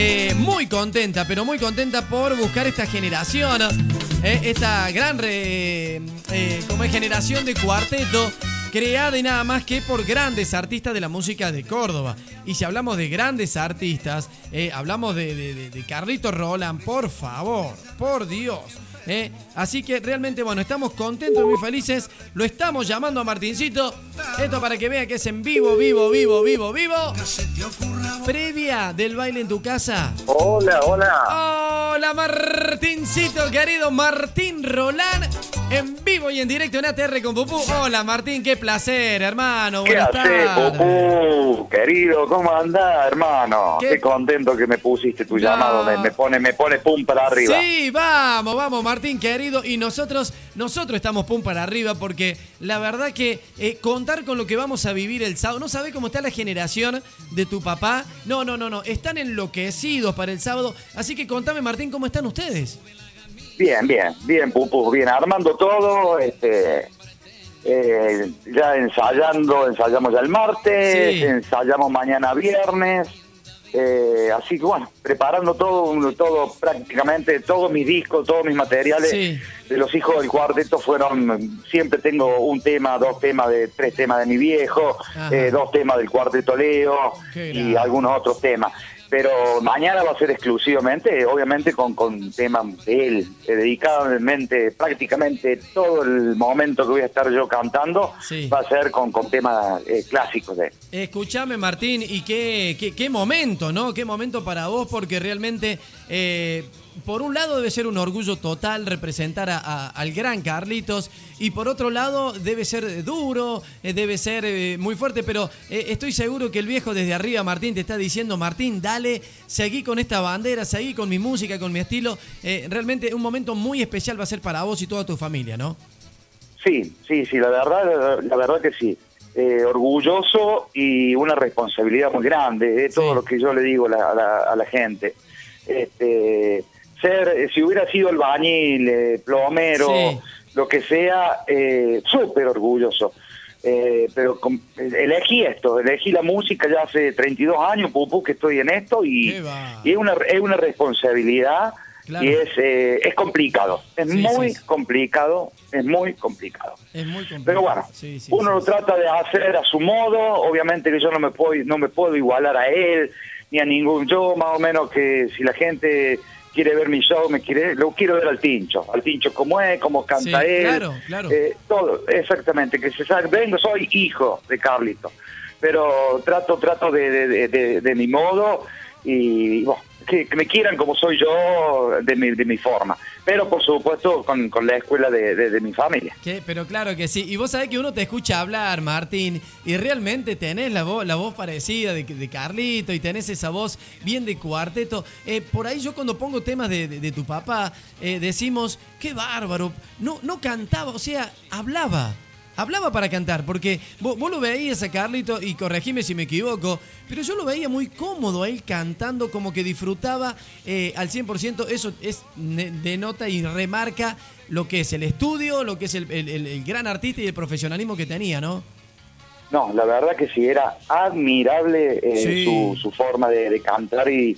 eh, muy contenta, pero muy contenta por buscar esta generación, eh, esta gran eh, como generación de cuarteto creada y nada más que por grandes artistas de la música de Córdoba. Y si hablamos de grandes artistas, hablamos de Carlito Roland, por favor, por Dios. ¿Eh? Así que realmente, bueno, estamos contentos muy felices. Lo estamos llamando a Martincito. Esto para que vea que es en vivo, vivo, vivo, vivo, vivo. Previa del baile en tu casa. Hola, hola. Hola Martincito, querido Martín Rolán. En vivo y en directo en ATR con Pupú. Hola Martín, qué placer, hermano. ¿Qué haces. Pupú? Querido, ¿cómo andás, hermano? ¿Qué? Qué, contento que me pusiste tu No. llamado. Me, me pone, me pone pum para arriba. Sí, vamos, vamos, Martín, querido. Y nosotros, nosotros estamos pum para arriba porque la verdad que eh, contar con lo que vamos a vivir el sábado, no sabés cómo está la generación de tu papá. No, no, no, no. Están enloquecidos para el sábado. Así que contame, Martín, ¿cómo están ustedes? Bien, bien, bien, Pupú, bien. Armando todo, este, eh, ya ensayando, ensayamos ya el martes, Sí. ensayamos mañana viernes. Eh, así que bueno, preparando todo, todo prácticamente, todos mis discos, todos mis materiales Sí. de los hijos del cuarteto fueron, siempre tengo un tema, dos temas, de tres temas de mi viejo, eh, dos temas del cuarteto Leo Qué y algunos otros temas. Pero mañana va a ser exclusivamente, obviamente, con, con temas de él, dedicadamente, prácticamente todo el momento que voy a estar yo cantando Sí. va a ser con, con temas eh, clásicos de él. Escuchame, Martín, y qué, qué, qué momento, ¿no? Qué momento para vos, porque realmente, eh, por un lado, debe ser un orgullo total representar a- a- al gran Carlitos, y por otro lado, debe ser duro, eh, debe ser eh, muy fuerte, pero eh, estoy seguro que el viejo desde arriba, Martín, te está diciendo, Martín, dale, seguí con esta bandera, seguí con mi música, con mi estilo. Eh, realmente un momento muy especial va a ser para vos y toda tu familia, ¿no? Sí, sí, sí, la verdad, la verdad que sí. Orgulloso y una responsabilidad muy grande, es todo Sí. lo que yo le digo la, a la- a la gente. Este, ser, eh, si hubiera sido albañil, eh, plomero, Sí. lo que sea, eh, súper orgulloso. Eh, pero com- elegí esto, elegí la música ya hace 32 años, pupú, que estoy en esto y, es, una, es una responsabilidad Claro. y es, eh, es complicado, es Sí, muy sí, complicado, es muy complicado. Es muy complicado. Pero bueno, Sí, uno lo trata de hacer a su modo, obviamente que yo no me puedo no me puedo igualar a él ni a ningún yo más o menos que si la gente quiere ver mi show, me quiere lo quiero ver al Tincho, al Tincho como es, cómo canta Sí, él, claro, claro. eh, todo, exactamente, que se sabe, vengo, soy hijo de Carlito, pero trato trato de, de, de- de- de mi modo y bueno, que, me quieran como soy yo de mi, de mi forma, pero por supuesto con, con la escuela de, de- mi familia. Pero claro que sí. Y vos sabés que uno te escucha hablar, Martín, y realmente tenés la voz, la voz parecida de, de Carlito y tenés esa voz bien de cuarteto. Eh, por ahí yo cuando pongo temas de tu papá, eh, decimos, qué bárbaro. No, no cantaba, o sea, hablaba. Hablaba para cantar, porque vos, vos lo veías a Carlito, y corregime si me equivoco, pero yo lo veía muy cómodo a él cantando, como que disfrutaba eh, al 100%. Eso es, denota y remarca lo que es el estudio, lo que es el, el- gran artista y el profesionalismo que tenía, ¿no? No, la verdad que sí, era admirable eh, Sí. su, su forma de, de cantar y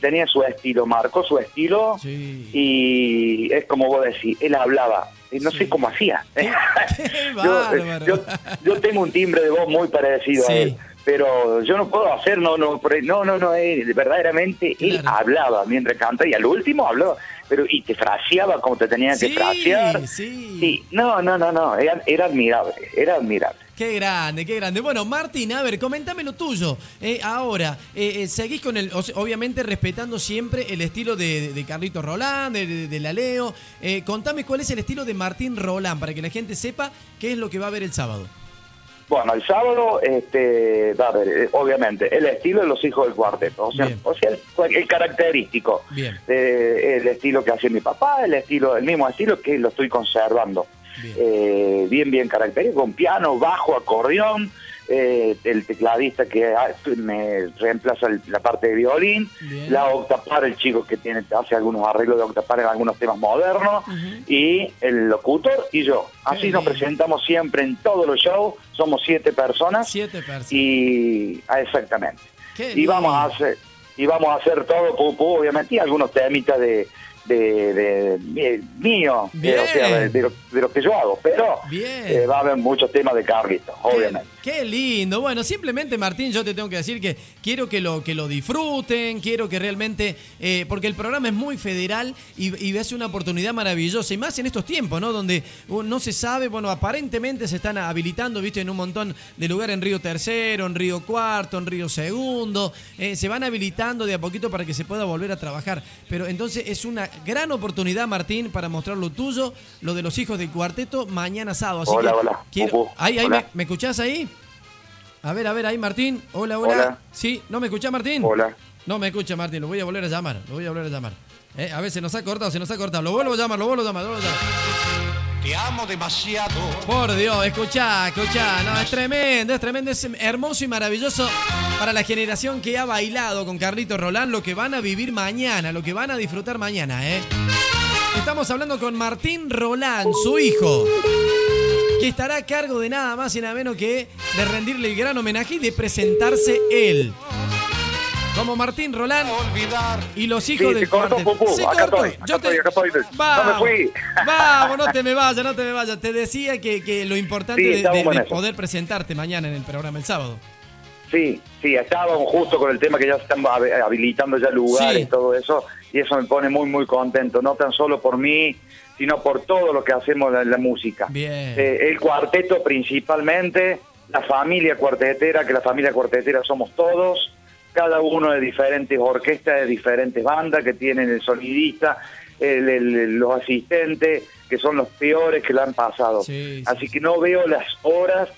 tenía su estilo, marcó su estilo Sí. y es como vos decís, él hablaba, no Sí. sé cómo hacía. Qué- qué yo, bárbaro. yo, yo tengo un timbre de voz muy parecido Sí. a él, pero yo no puedo hacer, no, no, no, no, no, él, verdaderamente él Claro. hablaba mientras cantaba y al último hablaba, pero y te fraseaba como te tenía que frasear. sí. Sí, no, no, no, no, era, era admirable, era admirable. Qué grande, qué grande. Bueno, Martín, a ver, comentame lo tuyo. Eh, ahora, eh, eh, seguís con el, obviamente respetando siempre el estilo de, de- de Carlito Roland, de, de- de la Leo. Eh, contame cuál es el estilo de Martín Roland, para que la gente sepa qué es lo que va a ver el sábado. Bueno, el sábado, este, va a ver, eh, obviamente, el estilo de los hijos del cuarteto, o sea, Bien. o sea el, el característico, Bien. eh, el estilo que hacía mi papá, el estilo, el mismo estilo que lo estoy conservando, Bien. Eh, bien, bien característico, con piano, bajo, acordeón, eh, el tecladista que me reemplaza el- la parte de violín, Bien. la octapar, el chico que tiene hace algunos arreglos de octapar en algunos temas modernos, y el locutor y yo. Así nos presentamos siempre en todos los shows, somos siete personas Siete personas. y ah, exactamente. Qué Y vamos a hacer y vamos a hacer todo, obviamente, y algunos temitas de, de, de, de mío, de, o sea, de, lo, de lo que yo hago, pero eh, va a haber muchos temas de Carlito, obviamente. Qué, qué lindo. Bueno, simplemente Martín, yo te tengo que decir que quiero que lo, que lo disfruten, quiero que realmente, eh, porque el programa es muy federal y, y es una oportunidad maravillosa, y más en estos tiempos, ¿no? Donde uh, no se sabe, bueno, aparentemente se están habilitando, viste, en un montón de lugares en Río Tercero, en Río Cuarto, en Río Segundo, eh, se van habilitando de a poquito para que se pueda volver a trabajar. Pero entonces es una gran oportunidad, Martín, para mostrar lo tuyo, lo de los hijos del cuarteto, mañana sábado. Así Hola, que hola. quiero- Pupu. Ahí, ahí, Hola. me, ¿me escuchás ahí? A ver, a ver, ahí Martín. Hola, hola. Hola. Sí, ¿no me escuchás Martín? Hola. No me escucha Martín, lo voy a volver a llamar, lo voy a volver a llamar. Eh, a ver, se nos ha cortado, se nos ha cortado. Lo vuelvo a llamar, lo vuelvo a llamar, lo vuelvo a llamar. Te amo demasiado. Por Dios, escuchá, escuchá. No, es tremendo, es tremendo, es hermoso y maravilloso para la generación que ha bailado con Carlito Rolán, lo que van a vivir mañana, lo que van a disfrutar mañana, ¿eh? Estamos hablando con Martín Rolán, su hijo, que estará a cargo de nada más y nada menos que de rendirle el gran homenaje y de presentarse él. Como Martín Rolán y los Sí, hijos se del cortó, cuarteto. Pupú. Se Acá cortó. estoy, acá Yo te- estoy, acá estoy. No me Vamos, fui. Vamos, no te me vayas, no te me vayas. Te decía que, que lo importante Sí, de- de, poder presentarte mañana en el programa el sábado. Sí, sí, estábamos justo con el tema que ya se están hab- habilitando ya lugares Sí. y todo eso, y eso me pone muy, muy contento, no tan solo por mí, sino por todo lo que hacemos en la música. Bien. Eh, el cuarteto principalmente, la familia cuartetera, que la familia cuartetera somos todos, cada uno de diferentes orquestas, de diferentes bandas que tienen el sonidista, el- el- los asistentes, que son los peores que la han pasado. Sí, sí, Así que no veo las horas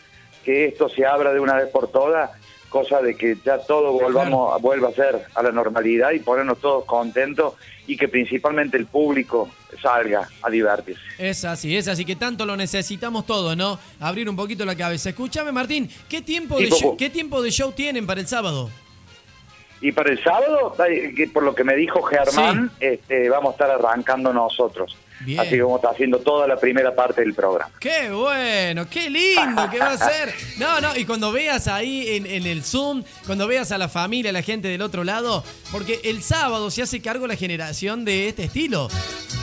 que esto se abra de una vez por todas, cosa de que ya todo volvamos, vuelva a ser a la normalidad y ponernos todos contentos y que principalmente el público salga a divertirse. Es así, es así que tanto lo necesitamos todos, ¿no? Abrir un poquito la cabeza. Escúchame, Martín, ¿qué tiempo, Sí, de show. ¿qué tiempo de show tienen para el sábado? Y para el sábado, eh, por lo que me dijo Germán, este, vamos a estar arrancando nosotros. Bien. Así a estar haciendo toda la primera parte del programa. Qué bueno, qué lindo que va a ser. No, no, y cuando veas ahí en, en el Zoom, cuando veas a la familia, a la gente del otro lado, porque el sábado se hace cargo la generación de este estilo.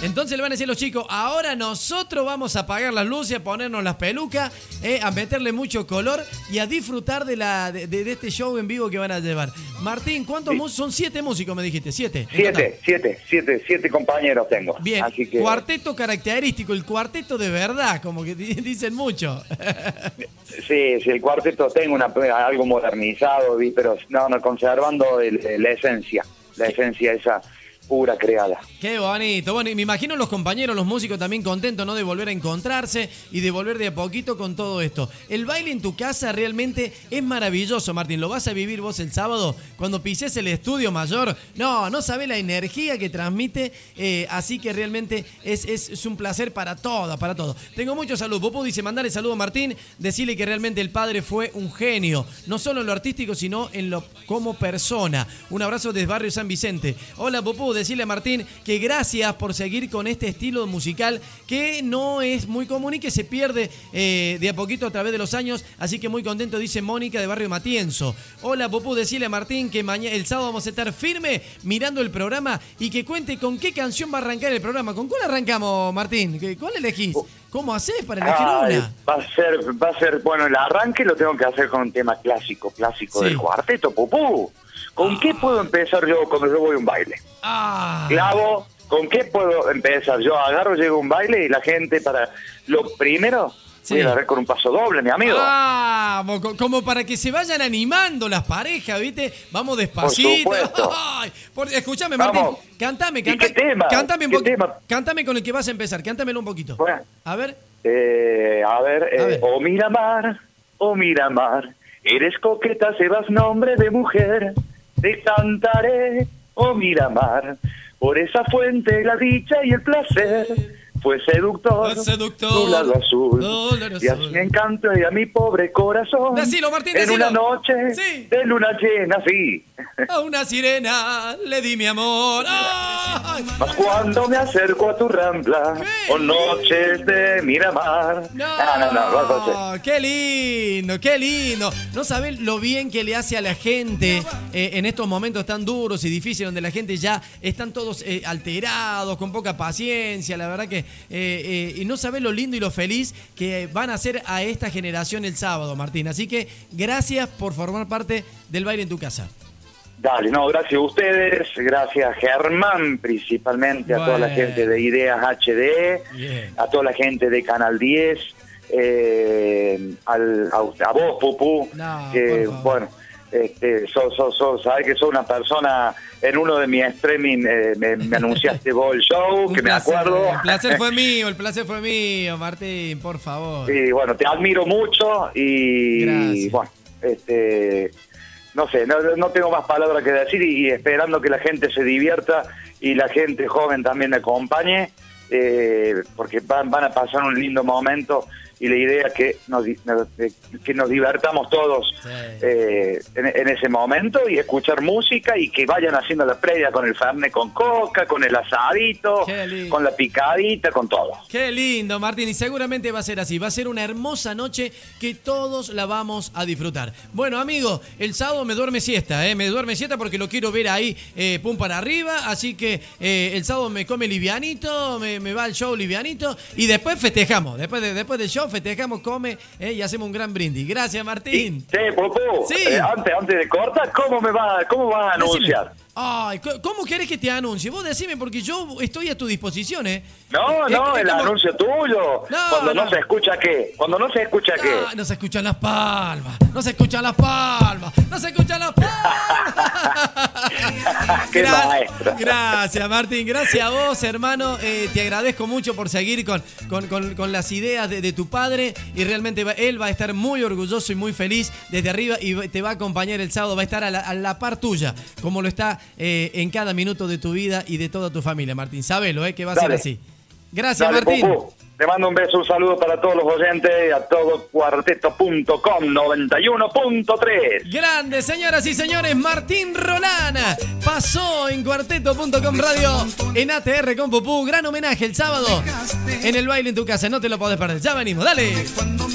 Entonces le van a decir a los chicos, ahora nosotros vamos a apagar las luces, a ponernos las pelucas, eh, a meterle mucho color y a disfrutar de, la, de, de este show en vivo que van a llevar. Martín, ¿cuántos Sí. mus- son siete músicos, me dijiste? Siete. Siete, siete, siete, siete compañeros tengo. Bien, Así que, cuarteto característico, el cuarteto de verdad, como que di- dicen mucho. sí, sí, el cuarteto tengo una, algo modernizado, pero no, no, conservando el- la esencia, la esencia esa pura creada. Qué bonito. Bueno, y me imagino los compañeros, los músicos también contentos, ¿no? De volver a encontrarse y de volver de a poquito con todo esto. El baile en tu casa realmente es maravilloso, Martín. ¿Lo vas a vivir vos el sábado cuando pises el estudio mayor? No, no sabés la energía que transmite. eh, así que realmente es, es, un placer para todas, para todos. Tengo mucho salud. Popo dice, mandale saludo a Martín, decirle que realmente el padre fue un genio. No solo en lo artístico, sino en lo como persona. Un abrazo desde Barrio San Vicente. Hola, Popó, decirle a Martín que gracias por seguir con este estilo musical que no es muy común y que se pierde eh, de a poquito a través de los años. Así que muy contento, dice Mónica de Barrio Matienzo. Hola, Popó, decirle a Martín que mañana, el sábado vamos a estar firme mirando el programa y que cuente con qué canción va a arrancar el programa. ¿Con cuál arrancamos, Martín? ¿Qué- ¿Cuál elegís? ¿Cómo haces para elegir una? va a ser, va a ser, bueno, el arranque lo tengo que hacer con un tema clásico, clásico Sí. del cuarteto, pupú. ¿Con qué puedo empezar yo cuando yo voy a un baile? Ah, Clavo, ¿con qué puedo empezar? Yo agarro, llego a un baile y la gente para... Lo primero, Sí. voy a agarrar con un paso doble, mi amigo. Vamos, co- como para que se vayan animando las parejas, ¿viste? Vamos despacito. Ay, por- escuchame, Vamos. Martín. Cantame, ¿Y cantame. qué tema? Cántame, un ¿Qué tema? cántame con el que vas a empezar. Cántamelo un poquito. Bueno. A ver. Eh, a ver, eh, A ver. oh Miramar, oh Miramar, eres coqueta, sebas nombre de mujer, te cantaré, oh Miramar, por esa fuente la dicha y el placer, fue seductor, Fue seductor, tu lado azul, y azul. así y a mi pobre corazón, Decilo, Martín, en decilo. una noche Sí. de luna llena, sí. A una sirena le di mi amor. ¡Ay! Más cuando me acerco a tu rambla, o noches de Miramar. No, no, no, hacer. qué lindo, qué lindo. No saben lo bien que le hace a la gente eh, en estos momentos tan duros y difíciles donde la gente ya están todos eh, alterados, con poca paciencia. La verdad que eh, eh, y no saben lo lindo y lo feliz que van a hacer a esta generación el sábado, Martín. Así que gracias por formar parte del baile en tu casa. Dale, no, gracias a ustedes, gracias a Germán principalmente, a toda la gente de Ideas HD, Bien. a toda la gente de Canal 10, eh, al, a, a vos, Pupú, No, que bueno, este, sos, sos, sos, sabés que sos una persona, en uno de mis streaming eh, me, me anunciaste vos el show, Un que me acuerdo. El placer fue mío, el placer fue mío, Martín, por favor. Sí, bueno, te admiro mucho y bueno, este, no sé, no, no tengo más palabras que decir y, y esperando que la gente se divierta y la gente joven también me acompañe, eh, porque van, van a pasar un lindo momento y la idea es que nos, eh, que nos divertamos todos Sí. eh, en, en ese momento y escuchar música y que vayan haciendo la previa con el fernet con coca, con el asadito, con la picadita, con todo. Qué lindo, Martín, y seguramente va a ser así. Va a ser una hermosa noche que todos la vamos a disfrutar. Bueno, amigo, el sábado me duerme siesta, ¿eh? Me duerme siesta porque lo quiero ver ahí, eh, pum para arriba. Así que eh, el sábado me come livianito, me, me va al show livianito y después festejamos. Después, de, después del show festejamos, come eh, y hacemos un gran brindis. Gracias, Martín. Sí, Popó, Sí. eh, antes, antes de cortar, ¿cómo me va, cómo vas a Decime. anunciar? Ay, ¿cómo querés que te anuncie? Vos decime, porque yo estoy a tu disposición, ¿eh? No, Es- no, es el como- anuncio tuyo. No, Cuando no, no. se escucha qué. Cuando no se escucha qué. Ah, no se escuchan las palmas, no se escuchan las palmas, no se escuchan las palmas. Qué Gra- maestro. Gracias, Martín. Gracias a vos, hermano. Eh, te agradezco mucho por seguir con, con, con- con las ideas de, de tu padre. Y realmente va- él va a estar muy orgulloso y muy feliz desde arriba. Y te va a acompañar el sábado. Va a estar a la, a la par tuya, como lo está eh, en cada minuto de tu vida y de toda tu familia, Martín. Sabelo, eh, que va a ser así. Gracias, Dale, Martín. Te mando un beso, un saludo para todos los oyentes, a todo cuarteto.com 91.3. Grande, señoras y señores, Martín Rolana pasó en cuarteto.com radio en ATR con Pupú. Gran homenaje el sábado en el baile en tu casa. No te lo podés perder. Ya venimos, dale. Cuando